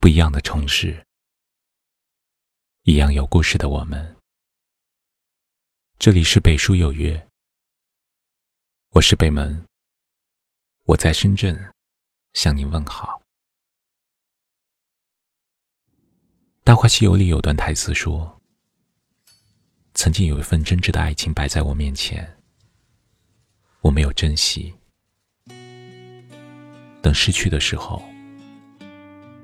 不一样的城市，一样有故事的我们。这里是北书有约，我是北门，我在深圳向您问好。《大话西游》里有段台词说：“曾经有一份真挚的爱情摆在我面前，我没有珍惜，等失去的时候。”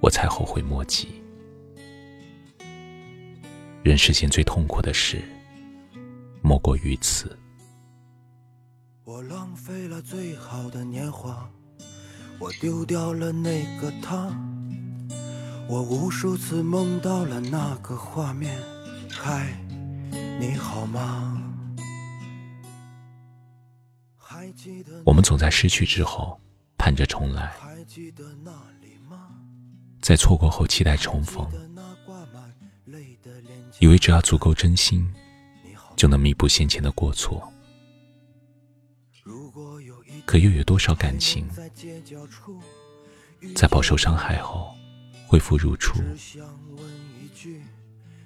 我才后悔莫及。人世间最痛苦的事，莫过于此。我浪费了最好的年华，我丢掉了那个他，我无数次梦到了那个画面。嗨，你好吗？我们总在失去之后盼着重来。在错过后期待重逢，以为只要足够真心，就能弥补先前的过错。可又有多少感情，在饱受伤害后恢复如初？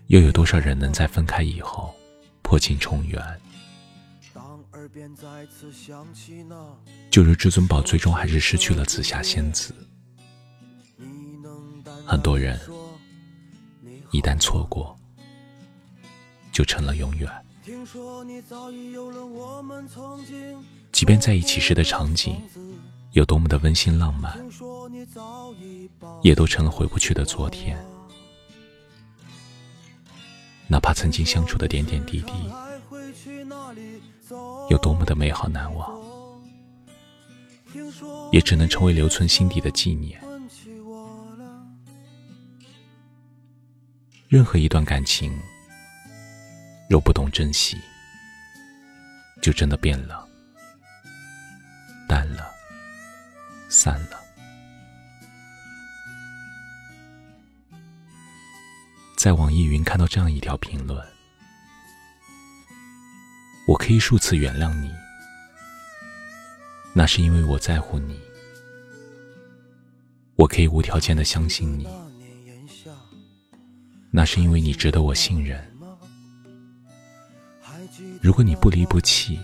又有多少人能在分开以后破镜重圆？就如至尊宝最终还是失去了紫霞仙子。很多人一旦错过，就成了永远。即便在一起时的场景有多么的温馨浪漫，也都成了回不去的昨天。哪怕曾经相处的点点滴滴有多么的美好难忘，也只能成为留存心底的纪念。任何一段感情，若不懂珍惜，就真的变了、淡了、散了。在网易云看到这样一条评论：“我可以数次原谅你，那是因为我在乎你；我可以无条件的相信你。”那是因为你值得我信任。如果你不离不弃，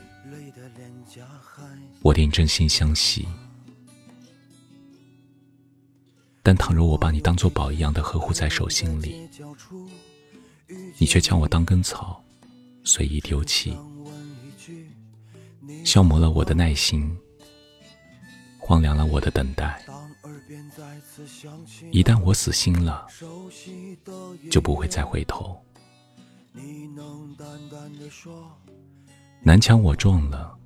我定真心相惜。但倘若我把你当作宝一样的呵护在手心里，你却将我当根草随意丢弃，消磨了我的耐心，荒凉了我的等待。一旦我死心了，就不会再回头。南墙我撞了，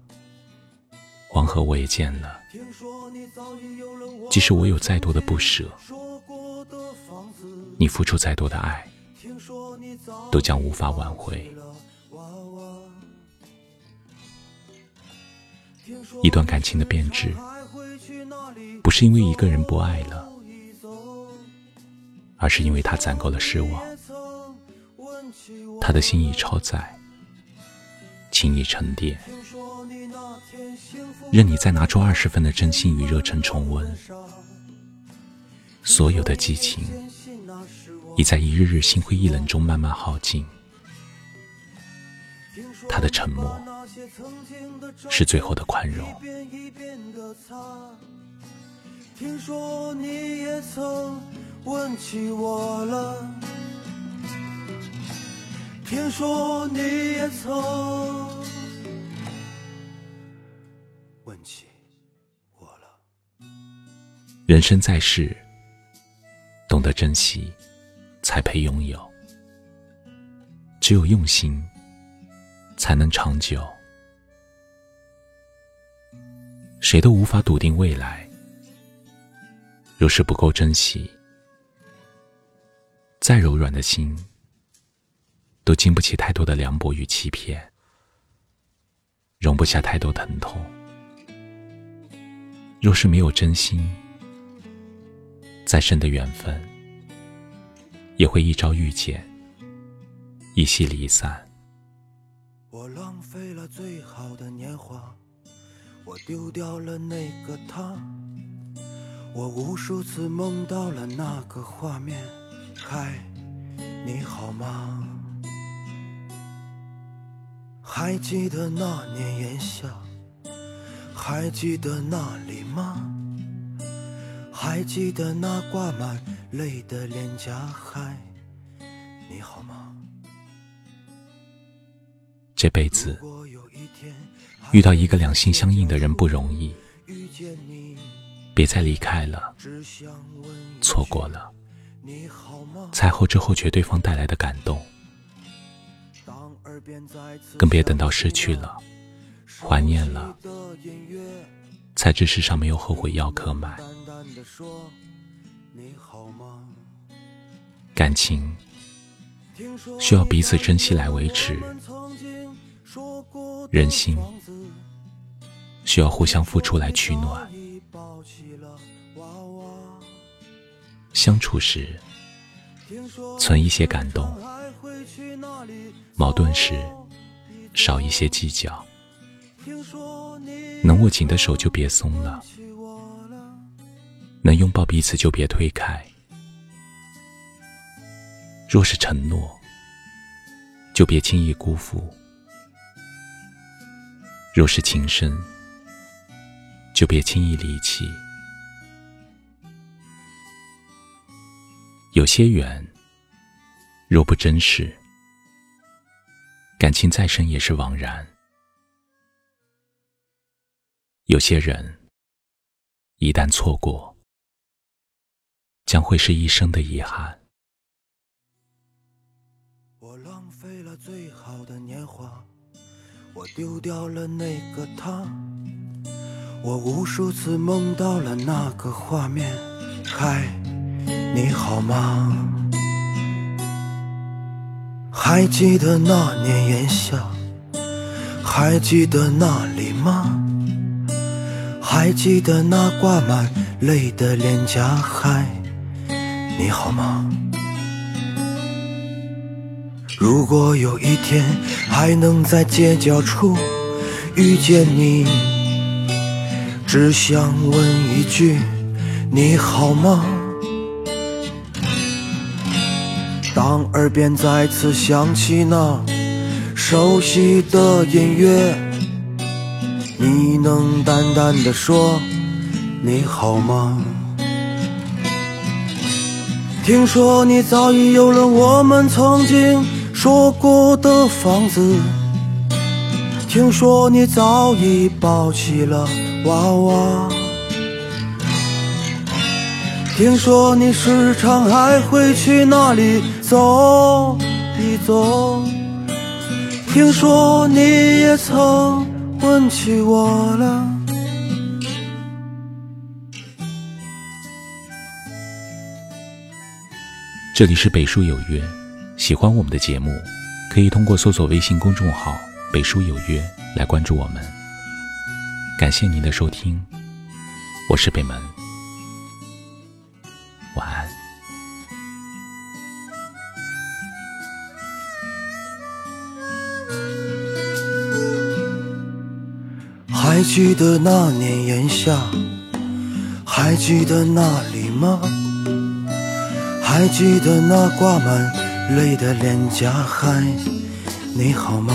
黄河我也见了。即使我有再多的不舍，你付出再多的爱，都将无法挽回。一段感情的变质，不是因为一个人不爱了。而是因为他攒够了失望，他的心已超载，情已沉淀，任你再拿出二十分的真心与热忱重温，所有的激情已在一日日心灰意冷中慢慢耗尽。他的沉默是最后的宽容。听说你也曾。问起我了，听说你也曾问起我了。人生在世，懂得珍惜，才配拥有。只有用心，才能长久。谁都无法笃定未来，若是不够珍惜。再柔软的心，都经不起太多的凉薄与欺骗，容不下太多疼痛。若是没有真心，再深的缘分，也会一朝遇见，一夕离散。我浪费了最好的年华，我丢掉了那个他。我无数次梦到了那个画面。嗨，你好吗？还记得那年炎夏？还记得那里吗？还记得那挂满泪的脸颊？嗨，你好吗？这辈子遇到一个两心相印的人不容易，别再离开了，错过了，才后知后觉对方带来的感动，更别等到失去了，怀念了，才知世上没有后悔药可买。感情需要彼此珍惜来维持。人心需要互相付出来取暖，相处时存一些感动，矛盾时少一些计较，能握紧的手就别松了，能拥抱彼此就别推开。若是承诺，就别轻易辜负。若是情深，就别轻易离弃。有些缘，若不真实，感情再深也是枉然。有些人，一旦错过，将会是一生的遗憾。我浪费了最好的年华。我丢掉了那个他，我无数次梦到了那个画面。嗨，你好吗？还记得那年炎夏？还记得那里吗？还记得那挂满泪的脸颊？嗨，你好吗？如果有一天还能在街角处遇见你，只想问一句你好吗？当耳边再次响起那熟悉的音乐，你能淡淡的说你好吗？听说你早已有了我们曾经。说过的房子，听说你早已抱起了娃娃，听说你时常还会去那里走一走，听说你也曾问起我了。这里是北书有约。喜欢我们的节目，可以通过搜索微信公众号“北书有约”来关注我们。感谢您的收听，我是北门，晚安。还记得那年炎夏，还记得那里吗？还记得那挂满。泪的脸颊，嗨，你好吗？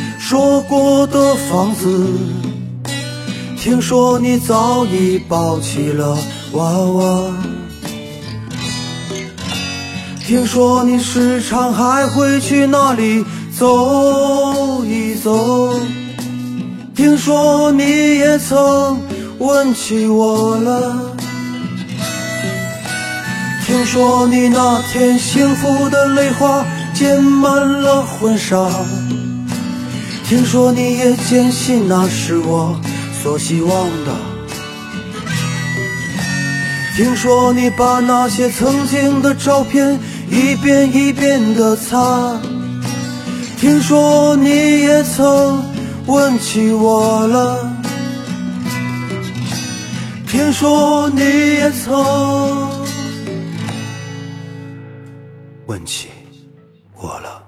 说过的房子，听说你早已抱起了娃娃，听说你时常还会去那里走一走，听说你也曾问起我了。听说你那天幸福的泪花溅满了婚纱，听说你也坚信那是我所希望的。听说你把那些曾经的照片一遍一遍的擦，听说你也曾问起我了，听说你也曾问起我了。